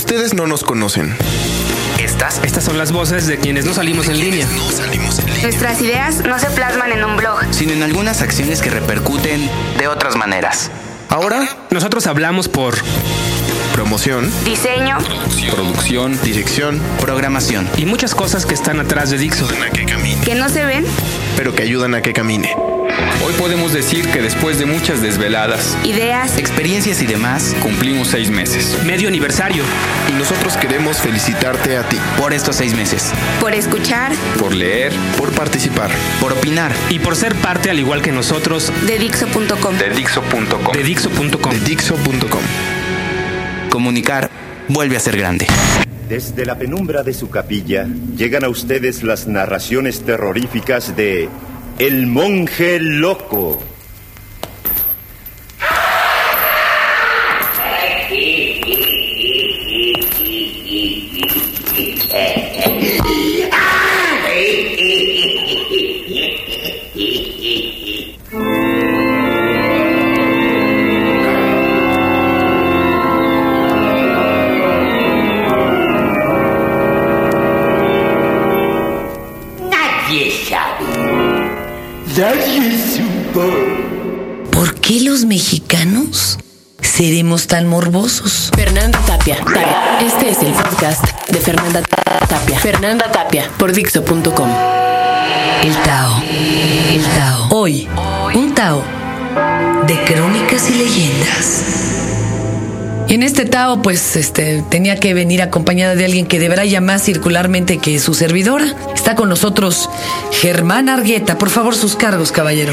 Ustedes no nos conocen. Estas, estas son las voces de quienes no salimos en línea. Nuestras ideas no se plasman en un blog. sino en algunas acciones que repercuten de otras maneras. Ahora, Nosotros hablamos por promoción, Diseño, Producción. dirección, Programación. y muchas cosas que están atrás de Dixo. que no se ven, pero que ayudan a que camine. Hoy podemos decir que después de muchas desveladas, ideas, Experiencias y demás cumplimos seis meses. Medio aniversario. Y nosotros queremos felicitarte a ti por estos seis meses. por escuchar, Por leer. por participar. Por opinar. Y por ser parte, al igual que nosotros, de Dixo.com. De Dixo.com. de Dixo.com. de Dixo.com. Comunicar vuelve a ser grande. Desde la penumbra de su capilla llegan a ustedes las narraciones terroríficas de El monje loco. Tan morbosos? Fernanda Tapia. Tapia. Este es el podcast de Fernanda Tapia. Fernanda Tapia por Dixo.com. El Tao. El Tao. Hoy, un Tao de crónicas y leyendas. Y en este Tao, pues, este, tenía que venir acompañada de alguien que deberá llamar circularmente que su servidora. Está con nosotros Germán Argueta. Por favor, sus cargos, caballero.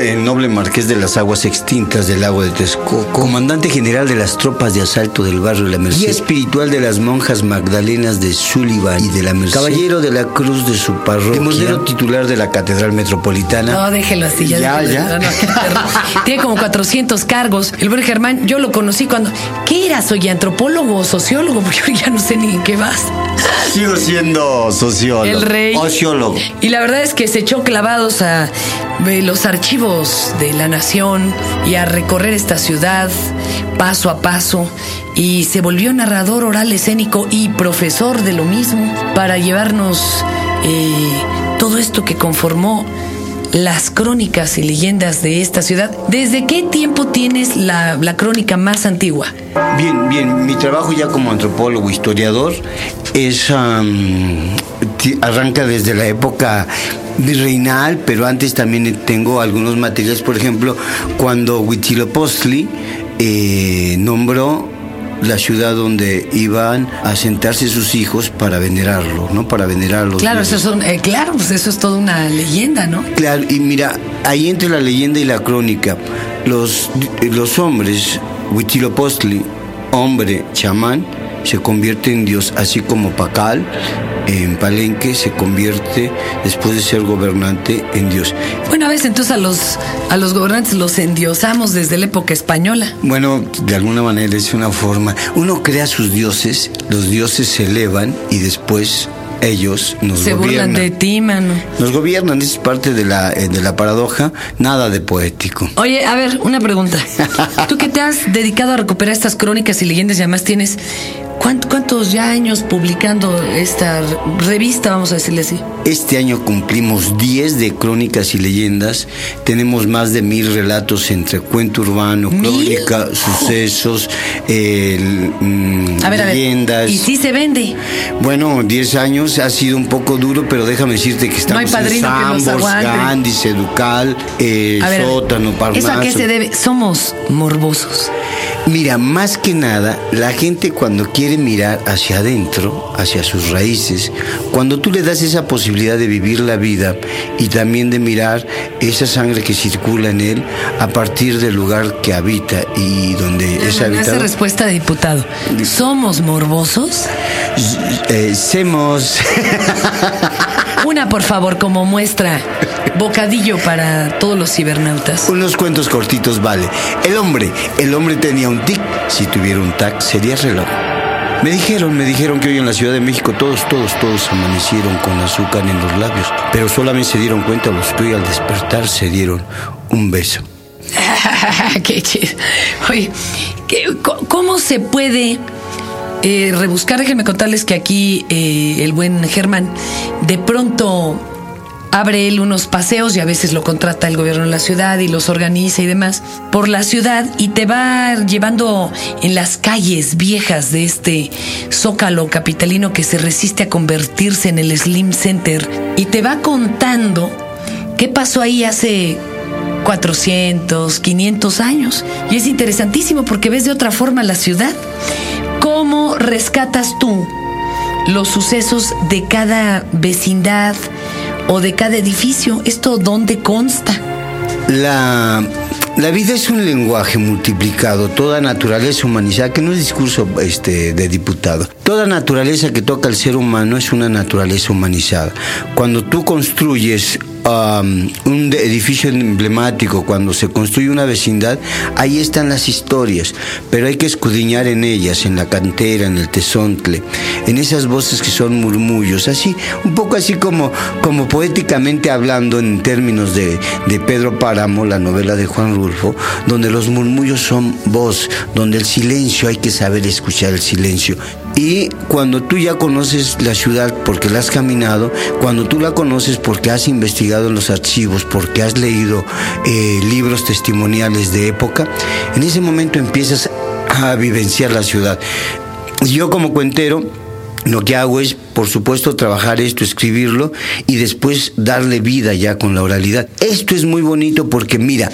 El noble marqués de las aguas extintas del lago de Texcoco, comandante general de las tropas de asalto del barrio de la Merced, guía espiritual de las monjas magdalenas de Sullivan y de la Merced, caballero de la cruz de su parroquia, monero titular de la catedral metropolitana. No, déjelo así. Ya, Ya, déjelo. ya. No, no. Tiene como 400 cargos. El buen Germán, yo lo conocí cuando... ¿Qué era? ¿Soy antropólogo o sociólogo? Porque yo ya no sé ni en qué vas. Sigo siendo sociólogo. El rey. Sociólogo. Y la verdad es que se echó clavados a eh, los archivos de la nación y a recorrer esta ciudad paso a paso y se volvió narrador oral escénico y profesor de lo mismo para llevarnos eh, todo esto que conformó las crónicas y leyendas de esta ciudad. ¿Desde qué tiempo tienes la, crónica más antigua? Bien, bien, mi trabajo ya como antropólogo, historiador, es ti- arranca desde la época virreinal, pero antes también tengo algunos materiales, por ejemplo, cuando Huitzilopochtli eh, nombró la ciudad donde iban a sentarse sus hijos para venerarlo, ¿no? Para venerarlos. Claro, eso es, un- eh, claro, pues eso es toda una leyenda, ¿no? Claro, y mira, ahí entre la leyenda y la crónica, los, los hombres, Huitzilopochtli, hombre, chamán, se convierte en Dios, así como Pacal, en Palenque, se convierte, después de ser gobernante, en Dios. Bueno, a veces entonces a los, a los gobernantes los endiosamos desde la época española. Bueno, de alguna manera es una forma. Uno crea sus dioses, los dioses se elevan y después ellos nos Se burlan gobiernan. de ti, mano. Nos gobiernan, es parte de la, eh, de la paradoja, nada de poético. Oye, a ver, una pregunta. Tú que te has dedicado a recuperar estas crónicas y leyendas y además tienes ¿cuánt- ¿cuántos ya años publicando esta revista, vamos a decirle así? Este año cumplimos 10 de crónicas y leyendas. Tenemos más de mil relatos entre cuento urbano, ¿Mil? crónica, sucesos, mm, A ver, a ver. leyendas. Y sí se vende. Bueno, 10 años ha sido un poco duro, pero déjame decirte que estamos que en Sambors. Gandhi, Seducal, eh, ver. Sótano, Parnaso. ¿Eso a qué se debe? Somos morbosos. Mira, más que nada, la gente cuando quiere mirar hacia adentro, hacia sus raíces, cuando tú le das esa posibilidad de vivir la vida y también de mirar esa sangre que circula en él a partir del lugar que habita y donde es habitado, respuesta de diputado. ¿Somos morbosos? eh, semos. Una, por favor, como muestra. Bocadillo para todos los cibernautas. Unos cuentos cortitos, vale. El hombre, el hombre tenía un tic. Si tuviera un tac, sería reloj. Me dijeron, me dijeron que hoy en la Ciudad de México todos, todos, todos amanecieron con azúcar en los labios. Pero solamente se dieron cuenta los que hoy al despertar se dieron un beso. Qué chido. Oye, ¿qué- co- ¿cómo se puede eh, rebuscar, déjenme contarles que aquí eh, el buen Germán de pronto abre él unos paseos y a veces lo contrata el gobierno de la ciudad y los organiza y demás por la ciudad y te va llevando en las calles viejas de este zócalo capitalino que se resiste a convertirse en el Slim Center y te va contando qué pasó ahí hace 400, 500 años. Y es interesantísimo porque ves de otra forma la ciudad. ¿Cómo rescatas tú los sucesos de cada vecindad o de cada edificio? ¿Esto dónde consta? La, la vida es un lenguaje multiplicado, toda naturaleza humanizada, que no es discurso este, de diputado. Toda naturaleza que toca al ser humano es una naturaleza humanizada. Cuando tú construyes un edificio emblemático, cuando se construye una vecindad, ahí están las historias, pero hay que escudriñar en ellas, en la cantera, en el tesontle, en esas voces que son murmullos, así, un poco así como, como poéticamente hablando en términos de, de Pedro Páramo, la novela de Juan Rulfo, donde los murmullos son voz, donde el silencio hay que saber escuchar el silencio. Y cuando tú ya conoces la ciudad porque la has caminado, cuando tú la conoces porque has investigado los archivos, porque has leído eh, libros testimoniales de época, en ese momento empiezas a vivenciar la ciudad. Yo como cuentero, lo que hago es, por supuesto, trabajar esto, escribirlo y después darle vida ya con la oralidad. Esto es muy bonito porque, mira,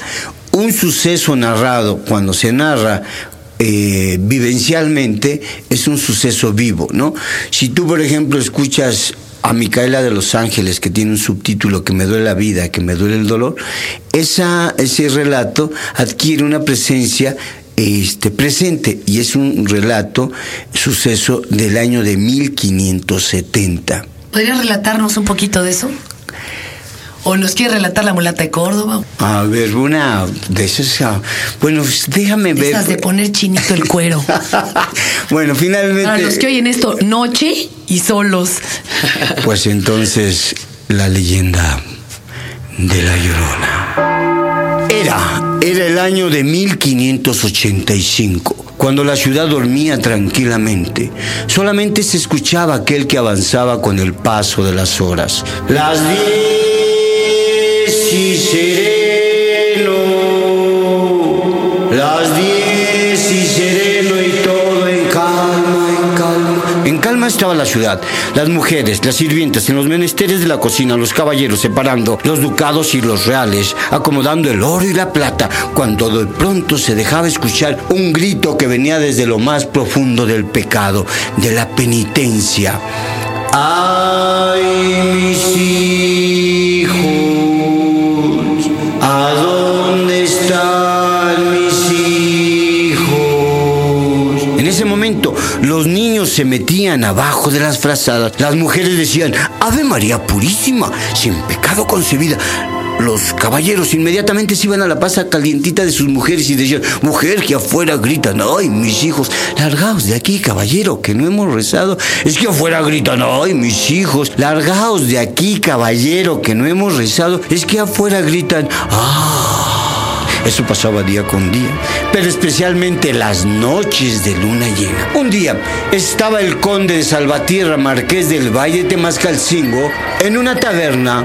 un suceso narrado, cuando se narra eh, vivencialmente es un suceso vivo, ¿no? Si tú, por ejemplo, escuchas a Micaela de Los Ángeles, que tiene un subtítulo que me duele la vida, que me duele el dolor, ese relato adquiere una presencia este, presente y es un relato, suceso del año de 1570. ¿Podrías relatarnos un poquito de eso? ¿O nos quiere relatar la mulata de Córdoba? A ver, una de esas. ah, Bueno, déjame ver. Esas de poner chinito el cuero. bueno, finalmente. Para los que oyen esto, noche y solos. Pues entonces, la leyenda de la Llorona. Era, era el año de 1585, cuando la ciudad dormía tranquilamente. Solamente se escuchaba aquel que avanzaba con el paso de las horas. Las diez estaba la ciudad, las mujeres, las sirvientas en los menesteres de la cocina, los caballeros separando los ducados y los reales, acomodando el oro y la plata, cuando de pronto se dejaba escuchar un grito que venía desde lo más profundo del pecado, de la penitencia. ¡Ay, mis hijos! Los niños se metían abajo de las frazadas. Las mujeres decían, Ave María Purísima, sin pecado concebida. Los caballeros inmediatamente se iban a la pasa calientita de sus mujeres y decían, mujer que afuera gritan, ay, mis hijos, largaos de aquí, caballero, que no hemos rezado. Es que afuera gritan, ay, mis hijos, largaos de aquí, caballero, que no hemos rezado. Es que afuera gritan, ah. Eso pasaba día con día, pero especialmente las noches de luna llena. Un día estaba el conde de Salvatierra, marqués del Valle de Temascalcingo, en una taberna,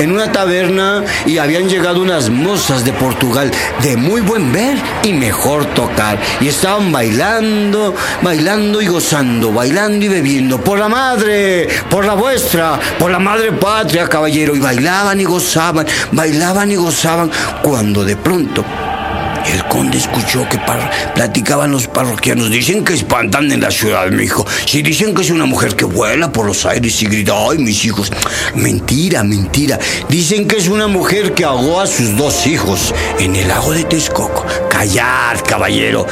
en una taberna y habían llegado unas mozas de Portugal de muy buen ver y mejor tocar. Y estaban bailando, bailando y gozando, bailando y bebiendo. Por la madre, por la vuestra, por la madre patria, caballero. Y bailaban y gozaban, bailaban y gozaban, cuando de pronto el conde escuchó que platicaban los parroquianos. Dicen que espantan en la ciudad, mi hijo. Si dicen que es una mujer que vuela por los aires y grita, ay, mis hijos. Mentira, mentira. Dicen que es una mujer que ahogó a sus dos hijos en el lago de Texcoco. Callad, caballero.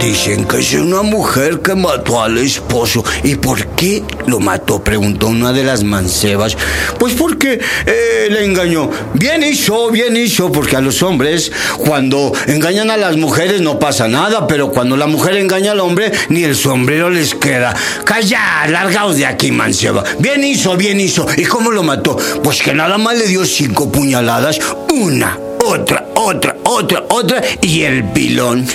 Dicen que es una mujer que mató al esposo. ¿Y por qué lo mató? Preguntó una de las mancebas. Pues porque eh, le engañó. Bien hizo, bien hizo, porque a los hombres, cuando engañan a las mujeres no pasa nada, pero cuando la mujer engaña al hombre, ni el sombrero les queda. Callad, largaos de aquí, manceba. Bien hizo, bien hizo. ¿Y cómo lo mató? Pues que nada más le dio cinco puñaladas. Una, otra, otra, otra, otra y el pilón.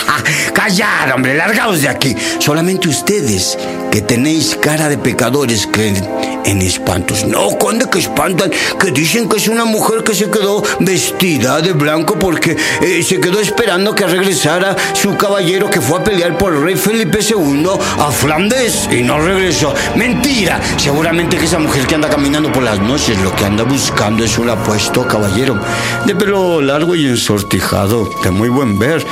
callar, hombre, largaos de aquí. Solamente ustedes, que tenéis cara de pecadores, creen en espantos. No, conde, que espantan, que dicen que es una mujer que se quedó vestida de blanco porque eh, se quedó esperando que regresara su caballero que fue a pelear por el rey Felipe II a Flandes y no regresó. Mentira, seguramente que esa mujer que anda caminando por las noches lo que anda buscando es un apuesto caballero de pelo largo y ensortijado, de muy buen ver,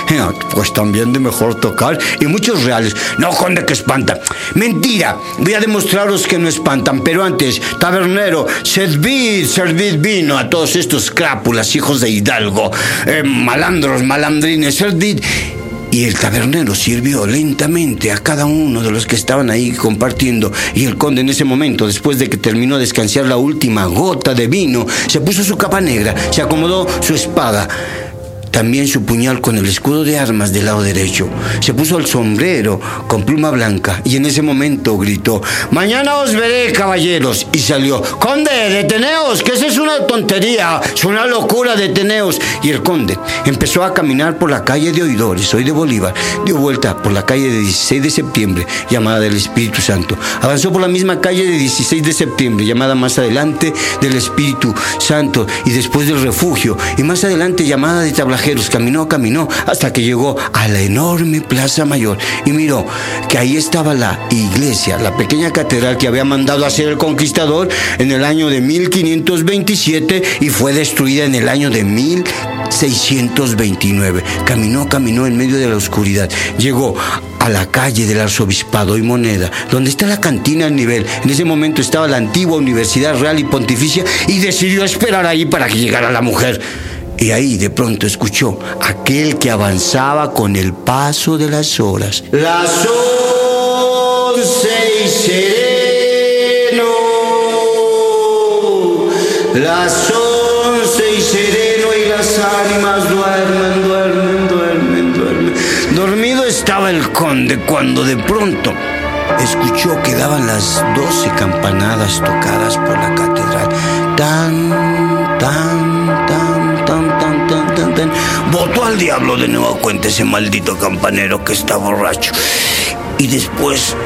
pues también de mejor tocar y muchos reales. No, conde, que espanta. Mentira, voy a demostraros que no espantan, pero antes, tabernero, servid, servid vino a todos estos crápulas, hijos de Hidalgo, eh, malandros, malandrines, servid. Y el tabernero sirvió lentamente a cada uno de los que estaban ahí compartiendo. Y el conde en ese momento, después de que terminó de escanciar la última gota de vino, se puso su capa negra, se acomodó su espada también su puñal con el escudo de armas del lado derecho. Se puso el sombrero con pluma blanca y en ese momento gritó, Mañana os veré, caballeros. Y salió, Conde, deteneos, que esa es una tontería, es una locura, deteneos. Y el conde empezó a caminar por la calle de Oidores, hoy de Bolívar, dio vuelta por la calle de 16 de septiembre, llamada del Espíritu Santo. Avanzó por la misma calle de 16 de septiembre, llamada más adelante del Espíritu Santo, y después del refugio, y más adelante llamada de Caminó, caminó, hasta que llegó a la enorme Plaza Mayor y miró que ahí estaba la iglesia, la pequeña catedral que había mandado hacer el conquistador en el año de 1527 y fue destruida en el año de 1629. Caminó, caminó en medio de la oscuridad. Llegó a la calle del arzobispado y moneda, donde está la cantina al nivel. En ese momento estaba la antigua Universidad Real y Pontificia y decidió esperar ahí para que llegara la mujer. Y ahí de pronto escuchó aquel que avanzaba con el paso de las horas. Las once y sereno. Las once y sereno y las ánimas duermen, duermen, duermen, duermen. Dormido estaba el conde cuando de pronto escuchó que daban las doce campanadas tocadas por la catedral. Tan, tan, Votó al diablo de nuevo cuenta ese maldito campanero que está borracho. Y después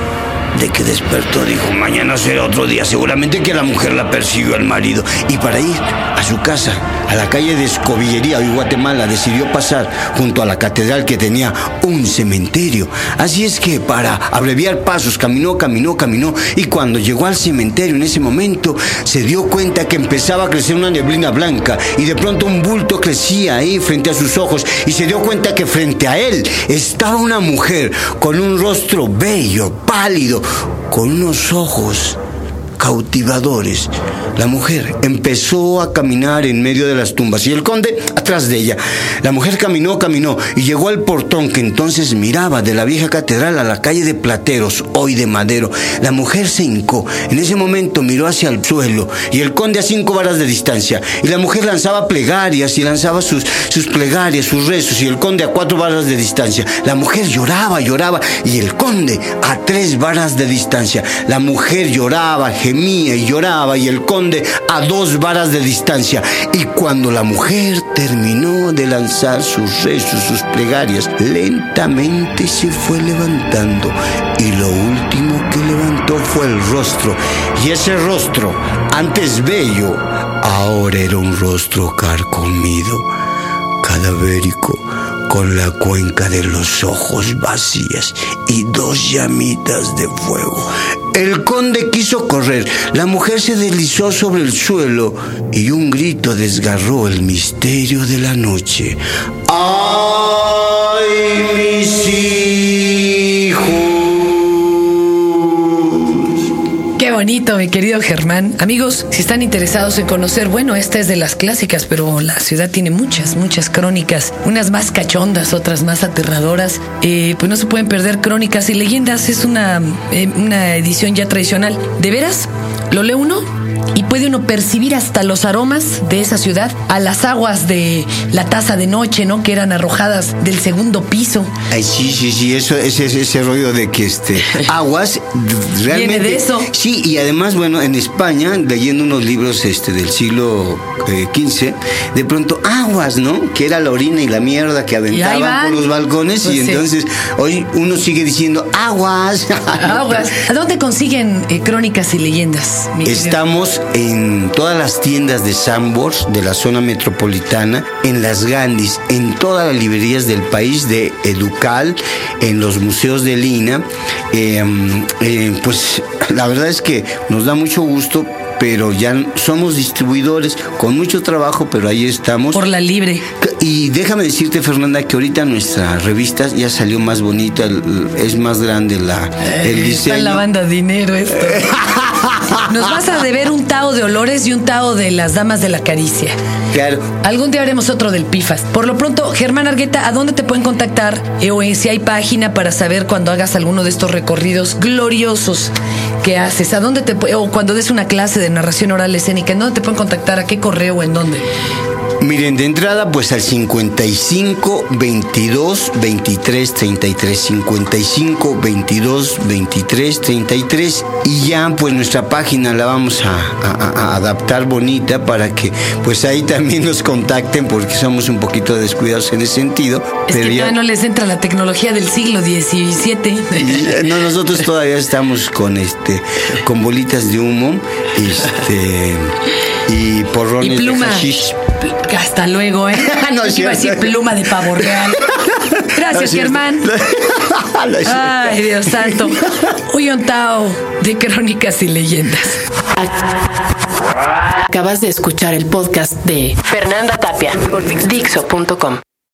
de que despertó dijo, mañana será otro día. Seguramente que la mujer la persiguió al marido. Y para ir a su casa, a la calle de Escobillería, hoy Guatemala, decidió pasar junto a la catedral que tenía un cementerio. Así es que para abreviar pasos, caminó, caminó, caminó. Y cuando llegó al cementerio en ese momento, se dio cuenta que empezaba a crecer una neblina blanca. Y de pronto un bulto crecía ahí frente a sus ojos. Y se dio cuenta que frente a él estaba una mujer con un rostro bello, pálido con unos ojos cautivadores. La mujer empezó a caminar en medio de las tumbas y el conde atrás de ella. La mujer caminó, caminó y llegó al portón que entonces miraba de la vieja catedral a la calle de Plateros, hoy de Madero. La mujer se hincó. En ese momento miró hacia el suelo y el conde a cinco varas de distancia. Y la mujer lanzaba plegarias y lanzaba sus, sus plegarias, sus rezos y el conde a cuatro varas de distancia. La mujer lloraba, lloraba y el conde a tres varas de distancia. La mujer lloraba, y lloraba y el conde a dos varas de distancia. Y cuando la mujer terminó de lanzar sus rezos, sus plegarias, lentamente se fue levantando y lo último que levantó fue el rostro. Y ese rostro, antes bello, ahora era un rostro carcomido, cadavérico con la cuenca de los ojos vacías y dos llamitas de fuego. El conde quiso correr, la mujer se deslizó sobre el suelo y un grito desgarró el misterio de la noche. ¡Ay, mis! Qué bonito, mi querido Germán. Amigos, si están interesados en conocer, bueno, esta es de las clásicas, pero la ciudad tiene muchas, muchas crónicas, unas más cachondas, otras más aterradoras. Eh, pues no se pueden perder crónicas y leyendas, es una, eh, una edición ya tradicional. ¿De veras? ¿Lo lee uno? Y puede uno percibir hasta los aromas de esa ciudad a las aguas de la taza de noche, ¿no? Que eran arrojadas del segundo piso. Ay, sí, sí, sí, eso, ese, ese rollo de que este aguas realmente. Viene de eso. Sí, y además, bueno, en España, leyendo unos libros este del siglo XV, de pronto aguas, ¿no? Que era la orina y la mierda que aventaban por los balcones, Pues y sí. entonces hoy uno sigue diciendo aguas. Aguas. ¿A dónde consiguen eh, crónicas y leyendas? mi querido? En todas las tiendas de Sambors de la zona metropolitana, en las Gandhis, en todas las librerías del país de Educal, en los museos de Lina. Eh, eh, pues la verdad es que nos da mucho gusto, pero ya somos distribuidores con mucho trabajo, pero ahí estamos. Por la libre. Y déjame decirte, Fernanda, que ahorita nuestra revista ya salió más bonita, es más grande la, el diseño. Están lavando dinero esto. Nos vas a deber un tao de olores y un tao de las damas de la caricia. Claro. Algún día haremos otro del PIFAS. Por lo pronto, Germán Argueta, ¿a dónde te pueden contactar? Eh, o si hay página para saber cuando hagas alguno de estos recorridos gloriosos que haces. ¿A dónde te o cuando des una clase de narración oral escénica? ¿En dónde te pueden contactar? ¿A qué correo o en dónde? Miren, de entrada, pues al 55 22 23 33. 55 22 23 33. Y ya, pues nuestra página la vamos a, a- a adaptar bonita para que, pues ahí también nos contacten, porque somos un poquito descuidados en ese sentido. Es pero que ya- no les entra la tecnología del siglo XVII. no, nosotros todavía estamos con este con bolitas de humo este y porrones Y pluma. de hashish. Hasta luego, ¿eh? No es Iba a decir pluma de pavo real. Gracias. Germán. No. Ay, Dios santo. Un Tao de crónicas y leyendas. Acabas de escuchar el podcast de Fernanda Tapia por Dixo.com.